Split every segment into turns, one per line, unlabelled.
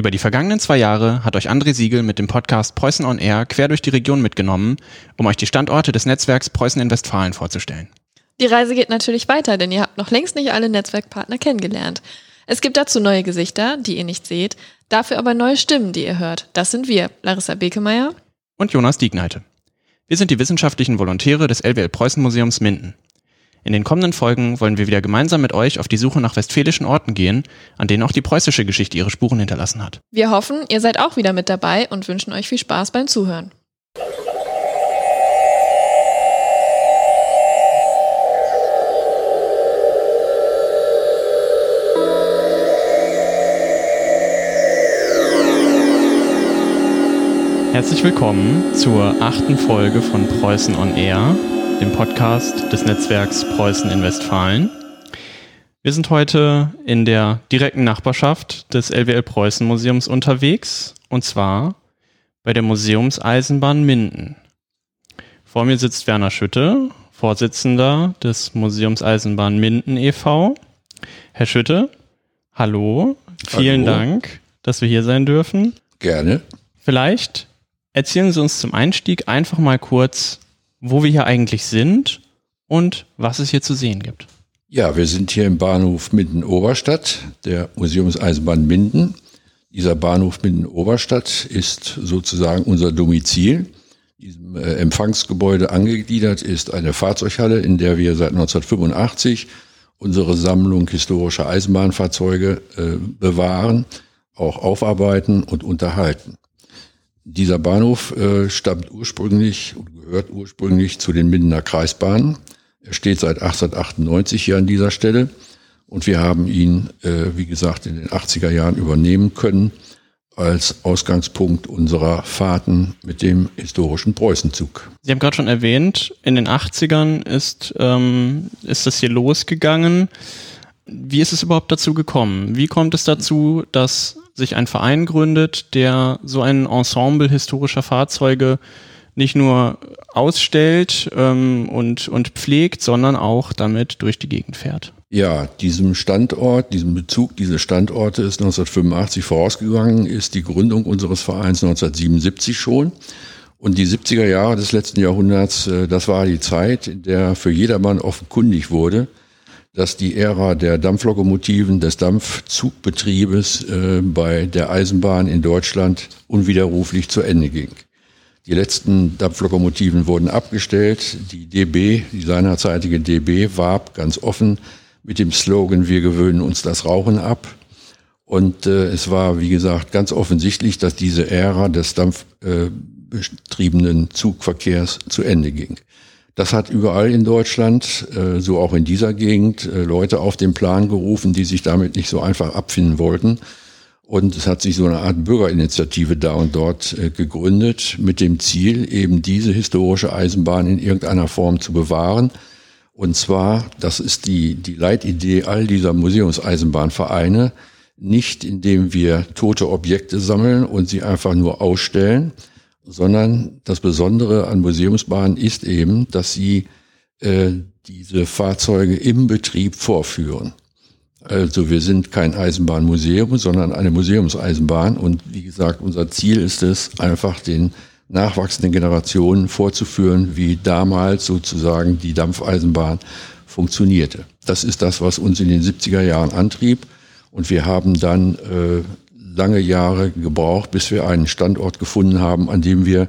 Über die vergangenen zwei Jahre hat euch André Siegel mit dem Podcast Preußen on Air quer durch die Region mitgenommen, um euch die Standorte des Netzwerks Preußen in Westfalen vorzustellen.
Die Reise geht natürlich weiter, denn ihr habt noch längst nicht alle Netzwerkpartner kennengelernt. Es gibt dazu neue Gesichter, die ihr nicht seht, dafür aber neue Stimmen, die ihr hört. Das sind wir, Larissa Bekemeyer
und Jonas Diegneite. Wir sind die wissenschaftlichen Volontäre des LWL Preußen Museums Minden. In den kommenden Folgen wollen wir wieder gemeinsam mit euch auf die Suche nach westfälischen Orten gehen, an denen auch die preußische Geschichte ihre Spuren hinterlassen hat.
Wir hoffen, ihr seid auch wieder mit dabei und wünschen euch viel Spaß beim Zuhören.
Herzlich willkommen zur achten Folge von Preußen on Air, dem Podcast des Netzwerks Preußen in Westfalen. Wir sind heute in der direkten Nachbarschaft des LWL Preußen Museums unterwegs und zwar bei der Museumseisenbahn Minden. Vor mir sitzt Werner Schütte, Vorsitzender des Museumseisenbahn Minden e.V. Herr Schütte, hallo, vielen hallo. Dank, dass wir hier sein dürfen.
Gerne.
Vielleicht erzählen Sie uns zum Einstieg einfach mal kurz, wo wir hier eigentlich sind und was es hier zu sehen gibt.
Ja, wir sind hier im Bahnhof Minden-Oberstadt, der Museumseisenbahn Minden. Dieser Bahnhof Minden-Oberstadt ist sozusagen unser Domizil. Diesem äh, Empfangsgebäude angegliedert ist eine Fahrzeughalle, in der wir seit 1985 unsere Sammlung historischer Eisenbahnfahrzeuge äh, bewahren, auch aufarbeiten und unterhalten. Dieser Bahnhof äh, stammt ursprünglich und gehört ursprünglich zu den Mindener Kreisbahnen. Er steht seit 1898 hier an dieser Stelle und wir haben ihn, äh, wie gesagt, in den 80er Jahren übernehmen können als Ausgangspunkt unserer Fahrten mit dem historischen Preußenzug.
Sie haben gerade schon erwähnt, in den 80ern ist, ähm, ist das hier losgegangen. Wie ist es überhaupt dazu gekommen? Wie kommt es dazu, dass sich ein Verein gründet, der so ein Ensemble historischer Fahrzeuge nicht nur ausstellt ähm, und, und pflegt, sondern auch damit durch die Gegend fährt.
Ja, diesem Standort, diesem Bezug, diese Standorte ist 1985 vorausgegangen, ist die Gründung unseres Vereins 1977 schon. Und die 70er Jahre des letzten Jahrhunderts, äh, das war die Zeit, in der für jedermann offenkundig wurde, dass die Ära der Dampflokomotiven, des Dampfzugbetriebes äh, bei der Eisenbahn in Deutschland unwiderruflich zu Ende ging. Die letzten Dampflokomotiven wurden abgestellt. Die DB, die seinerzeitige DB, warb ganz offen mit dem Slogan, wir gewöhnen uns das Rauchen ab. Und äh, es war, wie gesagt, ganz offensichtlich, dass diese Ära des dampfbetriebenen Zugverkehrs zu Ende ging. Das hat überall in Deutschland, äh, so auch in dieser Gegend, äh, Leute auf den Plan gerufen, die sich damit nicht so einfach abfinden wollten. Und es hat sich so eine Art Bürgerinitiative da und dort äh, gegründet mit dem Ziel, eben diese historische Eisenbahn in irgendeiner Form zu bewahren. Und zwar, das ist die, die Leitidee all dieser Museumseisenbahnvereine, nicht indem wir tote Objekte sammeln und sie einfach nur ausstellen, sondern das Besondere an Museumsbahnen ist eben, dass sie äh, diese Fahrzeuge im Betrieb vorführen. Also wir sind kein Eisenbahnmuseum, sondern eine Museumseisenbahn und wie gesagt, unser Ziel ist es, einfach den nachwachsenden Generationen vorzuführen, wie damals sozusagen die Dampfeisenbahn funktionierte. Das ist das, was uns in den 70er Jahren antrieb und wir haben dann äh, lange Jahre gebraucht, bis wir einen Standort gefunden haben, an dem wir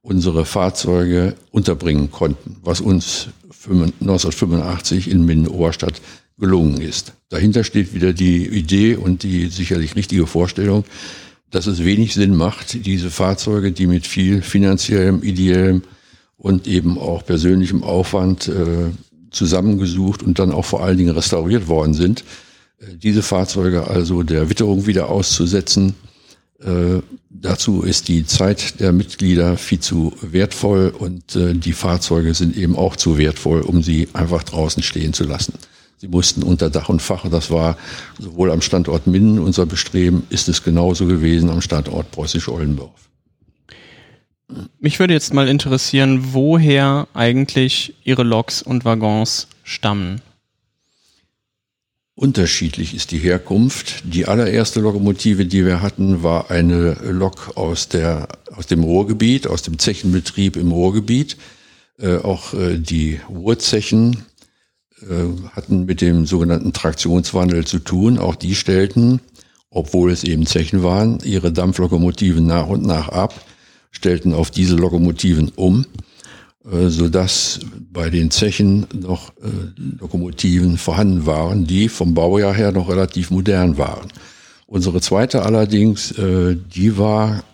unsere Fahrzeuge unterbringen konnten, was uns 1985 in Minden-Oberstadt gelungen ist. Dahinter steht wieder die Idee und die sicherlich richtige Vorstellung, dass es wenig Sinn macht, diese Fahrzeuge, die mit viel finanziellem, ideellem und eben auch persönlichem Aufwand äh, zusammengesucht und dann auch vor allen Dingen restauriert worden sind, diese Fahrzeuge also der Witterung wieder auszusetzen. Äh, dazu ist die Zeit der Mitglieder viel zu wertvoll und äh, die Fahrzeuge sind eben auch zu wertvoll, um sie einfach draußen stehen zu lassen. Sie mussten unter Dach und Fach, das war sowohl am Standort Minden unser Bestreben, ist es genauso gewesen am Standort Preußisch-Ollendorf.
Mich würde jetzt mal interessieren, woher eigentlich Ihre Loks und Waggons stammen.
Unterschiedlich ist die Herkunft. Die allererste Lokomotive, die wir hatten, war eine Lok aus, der, aus dem Ruhrgebiet, aus dem Zechenbetrieb im Ruhrgebiet. Äh, auch äh, die Ruhrzechen äh, hatten mit dem sogenannten Traktionswandel zu tun. Auch die stellten, obwohl es eben Zechen waren, ihre Dampflokomotiven nach und nach ab, stellten auf diese Lokomotiven um äh, so dass bei den Zechen noch äh, Lokomotiven vorhanden waren, die vom Baujahr her noch relativ modern waren. Unsere zweite allerdings, äh, die war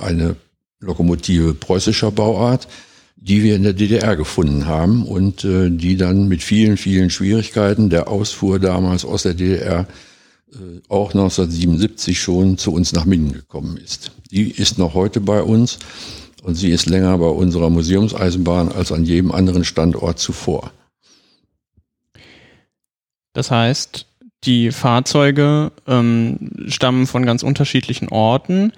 eine Lokomotive preußischer Bauart, die wir in der DDR gefunden haben und die dann mit vielen, vielen Schwierigkeiten der Ausfuhr damals aus der DDR auch 1977 schon zu uns nach Minden gekommen ist. Die ist noch heute bei uns und sie ist länger bei unserer Museumseisenbahn als an jedem anderen Standort zuvor.
Das heißt, die Fahrzeuge ähm, stammen von ganz unterschiedlichen Orten,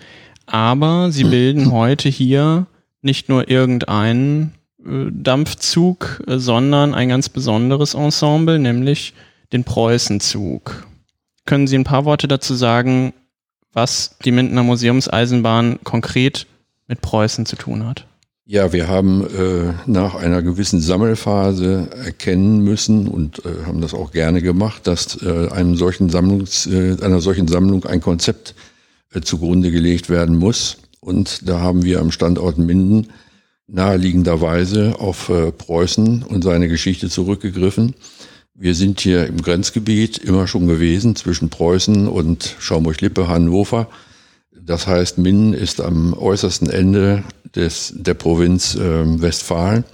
aber sie bilden heute hier nicht nur irgendeinen äh, Dampfzug, äh, sondern ein ganz besonderes Ensemble, nämlich den Preußenzug. Können Sie ein paar Worte dazu sagen, was die Mindener Museumseisenbahn konkret mit Preußen zu tun hat.
Ja, wir haben äh, nach einer gewissen Sammelphase erkennen müssen und äh, haben das auch gerne gemacht, dass äh, einem solchen Sammlungs, äh, einer solchen Sammlung ein Konzept äh, zugrunde gelegt werden muss. Und da haben wir am Standort Minden naheliegenderweise auf äh, Preußen und seine Geschichte zurückgegriffen. Wir sind hier im Grenzgebiet immer schon gewesen zwischen Preußen und Schaumburg-Lippe, Hannover das heißt, Minden ist am äußersten Ende des, der Provinz äh, Westfalen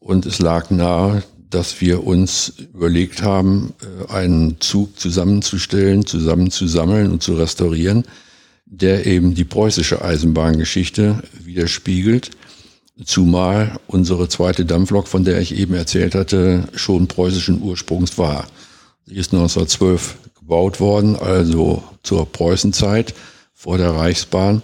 und es lag nahe, dass wir uns überlegt haben, äh, einen Zug zusammenzustellen, zusammenzusammeln und zu restaurieren, der eben die preußische Eisenbahngeschichte widerspiegelt, zumal unsere zweite Dampflok, von der ich eben erzählt hatte, schon preußischen Ursprungs war. Sie ist 1912 gebaut worden, also zur Preußenzeit vor der Reichsbahn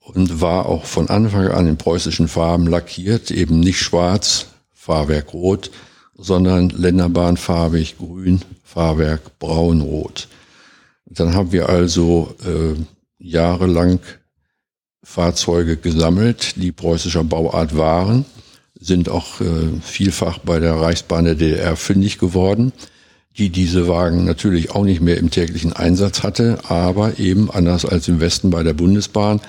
und war auch von Anfang an in preußischen Farben lackiert, eben nicht schwarz, Fahrwerk rot, sondern Länderbahnfarbig grün, Fahrwerk braun-rot. Dann haben wir also äh, jahrelang Fahrzeuge gesammelt, die preußischer Bauart waren, sind auch äh, vielfach bei der Reichsbahn der DDR fündig geworden die diese Wagen natürlich auch nicht mehr im täglichen Einsatz hatte, aber eben anders als im Westen bei der Bundesbahn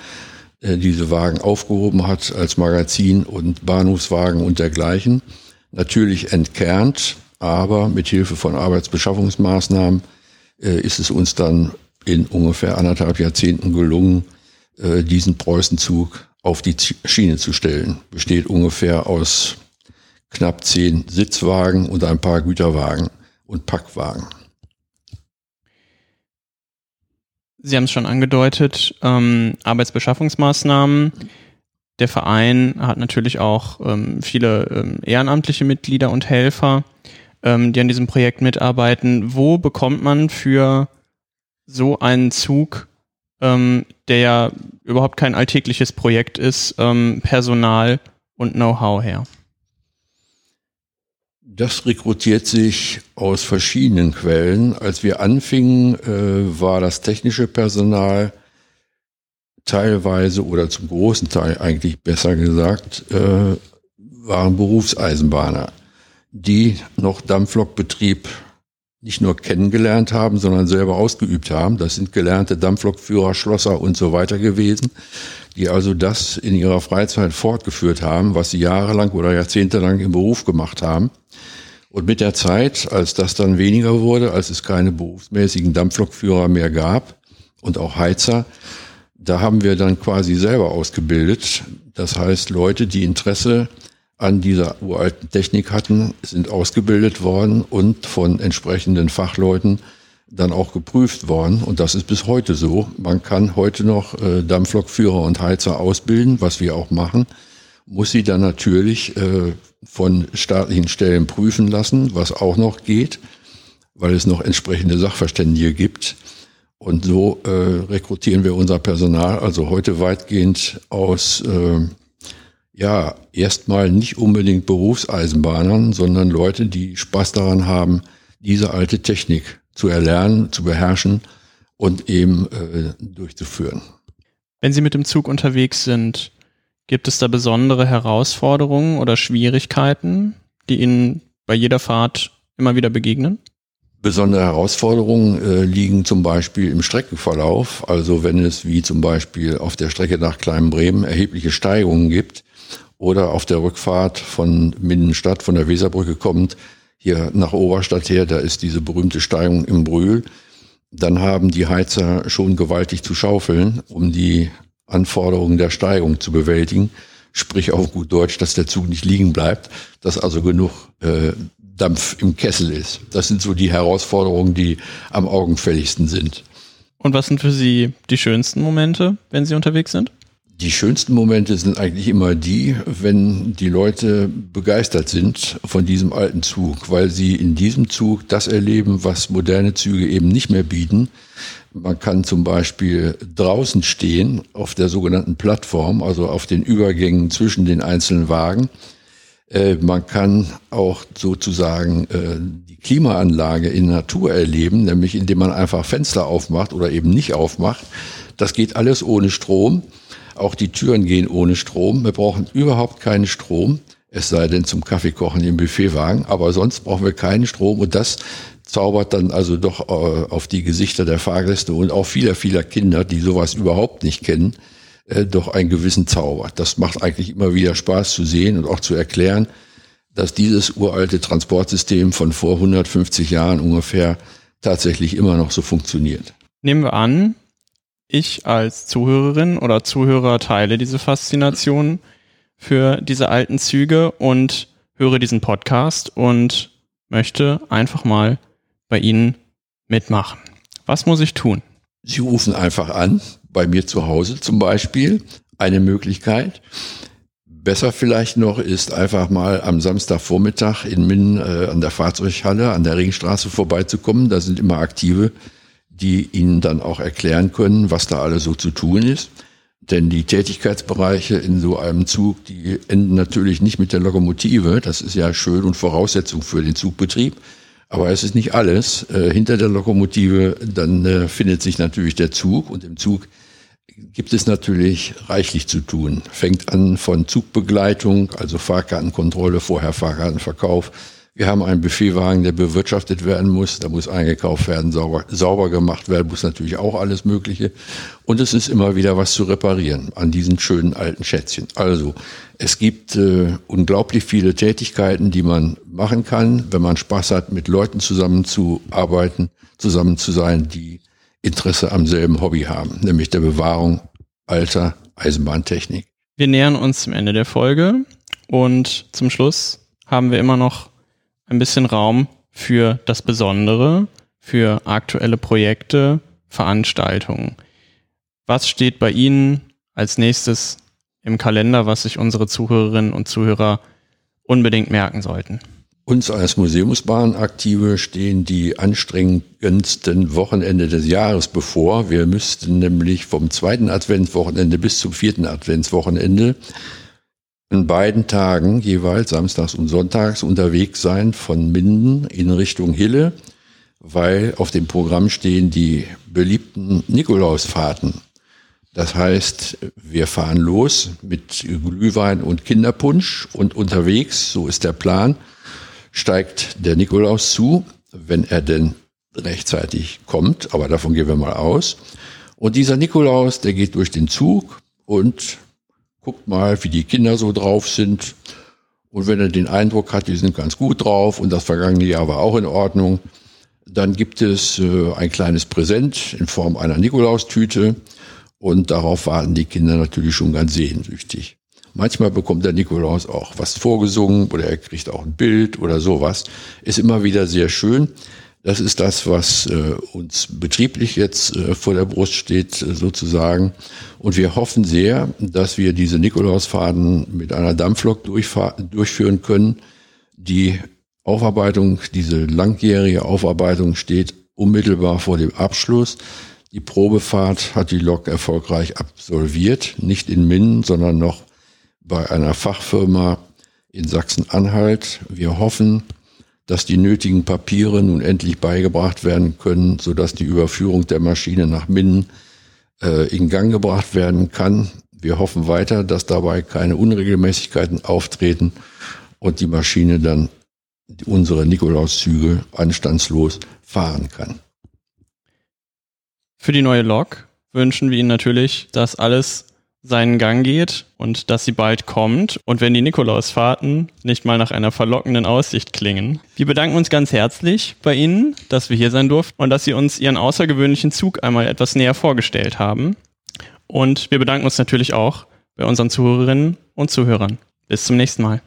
äh, diese Wagen aufgehoben hat als Magazin und Bahnhofswagen und dergleichen. Natürlich entkernt, aber mit Hilfe von Arbeitsbeschaffungsmaßnahmen äh, ist es uns dann in ungefähr anderthalb Jahrzehnten gelungen, äh, diesen Preußenzug auf die Schiene zu stellen. Besteht ungefähr aus knapp zehn Sitzwagen und ein paar Güterwagen und Packwagen.
Sie haben es schon angedeutet, ähm, Arbeitsbeschaffungsmaßnahmen. Der Verein hat natürlich auch ähm, viele ähm, ehrenamtliche Mitglieder und Helfer, ähm, die an diesem Projekt mitarbeiten. Wo bekommt man für so einen Zug, ähm, der ja überhaupt kein alltägliches Projekt ist, ähm, Personal und Know-how her?
Das rekrutiert sich aus verschiedenen Quellen. Als wir anfingen, äh, war das technische Personal teilweise oder zum großen Teil eigentlich besser gesagt, äh, waren Berufseisenbahner, die noch Dampflokbetrieb nicht nur kennengelernt haben, sondern selber ausgeübt haben. Das sind gelernte Dampflokführer, Schlosser und so weiter gewesen, die also das in ihrer Freizeit fortgeführt haben, was sie jahrelang oder jahrzehntelang im Beruf gemacht haben. Und mit der Zeit, als das dann weniger wurde, als es keine berufsmäßigen Dampflokführer mehr gab und auch Heizer, da haben wir dann quasi selber ausgebildet. Das heißt, Leute, die Interesse an dieser uralten Technik hatten, sind ausgebildet worden und von entsprechenden Fachleuten dann auch geprüft worden. Und das ist bis heute so. Man kann heute noch äh, Dampflokführer und Heizer ausbilden, was wir auch machen muss sie dann natürlich äh, von staatlichen Stellen prüfen lassen, was auch noch geht, weil es noch entsprechende Sachverständige gibt. Und so äh, rekrutieren wir unser Personal also heute weitgehend aus, äh, ja, erstmal nicht unbedingt Berufseisenbahnern, sondern Leute, die Spaß daran haben, diese alte Technik zu erlernen, zu beherrschen und eben äh, durchzuführen.
Wenn Sie mit dem Zug unterwegs sind, gibt es da besondere Herausforderungen oder Schwierigkeiten, die Ihnen bei jeder Fahrt immer wieder begegnen?
Besondere Herausforderungen äh, liegen zum Beispiel im Streckenverlauf. Also wenn es wie zum Beispiel auf der Strecke nach Kleinbremen erhebliche Steigungen gibt oder auf der Rückfahrt von Mindenstadt, von der Weserbrücke kommt, hier nach Oberstadt her, da ist diese berühmte Steigung im Brühl. Dann haben die Heizer schon gewaltig zu schaufeln, um die Anforderungen der Steigung zu bewältigen. Sprich auf gut Deutsch, dass der Zug nicht liegen bleibt, dass also genug äh, Dampf im Kessel ist. Das sind so die Herausforderungen, die am augenfälligsten sind.
Und was sind für Sie die schönsten Momente, wenn Sie unterwegs sind?
Die schönsten Momente sind eigentlich immer die, wenn die Leute begeistert sind von diesem alten Zug, weil sie in diesem Zug das erleben, was moderne Züge eben nicht mehr bieten. Man kann zum Beispiel draußen stehen auf der sogenannten Plattform, also auf den Übergängen zwischen den einzelnen Wagen äh, man kann auch sozusagen äh, die Klimaanlage in Natur erleben, nämlich indem man einfach Fenster aufmacht oder eben nicht aufmacht. Das geht alles ohne Strom. Auch die Türen gehen ohne Strom. Wir brauchen überhaupt keinen Strom, es sei denn zum Kaffeekochen im Buffetwagen. Aber sonst brauchen wir keinen Strom und das zaubert dann also doch äh, auf die Gesichter der Fahrgäste und auch vieler, vieler Kinder, die sowas überhaupt nicht kennen, äh, doch einen gewissen Zauber. Das macht eigentlich immer wieder Spaß zu sehen und auch zu erklären, dass dieses uralte Transportsystem von vor 150 Jahren ungefähr tatsächlich immer noch so funktioniert.
Nehmen wir an, ich als Zuhörerin oder Zuhörer teile diese Faszination für diese alten Züge und höre diesen Podcast und möchte einfach mal bei Ihnen mitmachen. Was muss ich tun?
Sie rufen einfach an, bei mir zu Hause zum Beispiel, eine Möglichkeit. Besser vielleicht noch ist einfach mal am Samstagvormittag in Minden äh, an der Fahrzeughalle an der Ringstraße vorbeizukommen. Da sind immer Aktive, die Ihnen dann auch erklären können, was da alles so zu tun ist. Denn die Tätigkeitsbereiche in so einem Zug, die enden natürlich nicht mit der Lokomotive. Das ist ja schön und Voraussetzung für den Zugbetrieb. Aber es ist nicht alles. Äh, hinter der Lokomotive, dann äh, findet sich natürlich der Zug und im Zug gibt es natürlich reichlich zu tun. Fängt an von Zugbegleitung, also Fahrkartenkontrolle, vorher Fahrkartenverkauf. Wir haben einen Buffetwagen, der bewirtschaftet werden muss. Da muss eingekauft werden, sauber, sauber gemacht werden, muss natürlich auch alles Mögliche. Und es ist immer wieder was zu reparieren an diesen schönen alten Schätzchen. Also, es gibt äh, unglaublich viele Tätigkeiten, die man machen kann, wenn man Spaß hat, mit Leuten zusammenzuarbeiten, zusammen zu sein, die Interesse am selben Hobby haben, nämlich der Bewahrung alter Eisenbahntechnik.
Wir nähern uns zum Ende der Folge und zum Schluss haben wir immer noch ein bisschen Raum für das Besondere, für aktuelle Projekte, Veranstaltungen. Was steht bei Ihnen als nächstes im Kalender, was sich unsere Zuhörerinnen und Zuhörer unbedingt merken sollten?
Uns als Museumsbahnaktive stehen die anstrengendsten Wochenende des Jahres bevor. Wir müssten nämlich vom zweiten Adventswochenende bis zum vierten Adventswochenende an beiden Tagen jeweils samstags und sonntags unterwegs sein von Minden in Richtung Hille, weil auf dem Programm stehen die beliebten Nikolausfahrten. Das heißt, wir fahren los mit Glühwein und Kinderpunsch und unterwegs, so ist der Plan, steigt der Nikolaus zu, wenn er denn rechtzeitig kommt, aber davon gehen wir mal aus. Und dieser Nikolaus, der geht durch den Zug und guckt mal, wie die Kinder so drauf sind. Und wenn er den Eindruck hat, die sind ganz gut drauf und das vergangene Jahr war auch in Ordnung, dann gibt es äh, ein kleines Präsent in Form einer Nikolaustüte und darauf warten die Kinder natürlich schon ganz sehnsüchtig. Manchmal bekommt der Nikolaus auch was vorgesungen oder er kriegt auch ein Bild oder sowas. Ist immer wieder sehr schön. Das ist das, was äh, uns betrieblich jetzt äh, vor der Brust steht, äh, sozusagen. Und wir hoffen sehr, dass wir diese Nikolausfaden mit einer Dampflok durchführen können. Die Aufarbeitung, diese langjährige Aufarbeitung steht unmittelbar vor dem Abschluss. Die Probefahrt hat die Lok erfolgreich absolviert, nicht in Minden, sondern noch bei einer Fachfirma in Sachsen-Anhalt. Wir hoffen, dass die nötigen Papiere nun endlich beigebracht werden können, sodass die Überführung der Maschine nach Minden äh, in Gang gebracht werden kann. Wir hoffen weiter, dass dabei keine Unregelmäßigkeiten auftreten und die Maschine dann unsere Nikolauszüge anstandslos fahren kann.
Für die neue Lok wünschen wir Ihnen natürlich, dass alles seinen Gang geht und dass sie bald kommt und wenn die Nikolausfahrten nicht mal nach einer verlockenden Aussicht klingen. Wir bedanken uns ganz herzlich bei Ihnen, dass wir hier sein durften und dass Sie uns Ihren außergewöhnlichen Zug einmal etwas näher vorgestellt haben. Und wir bedanken uns natürlich auch bei unseren Zuhörerinnen und Zuhörern. Bis zum nächsten Mal.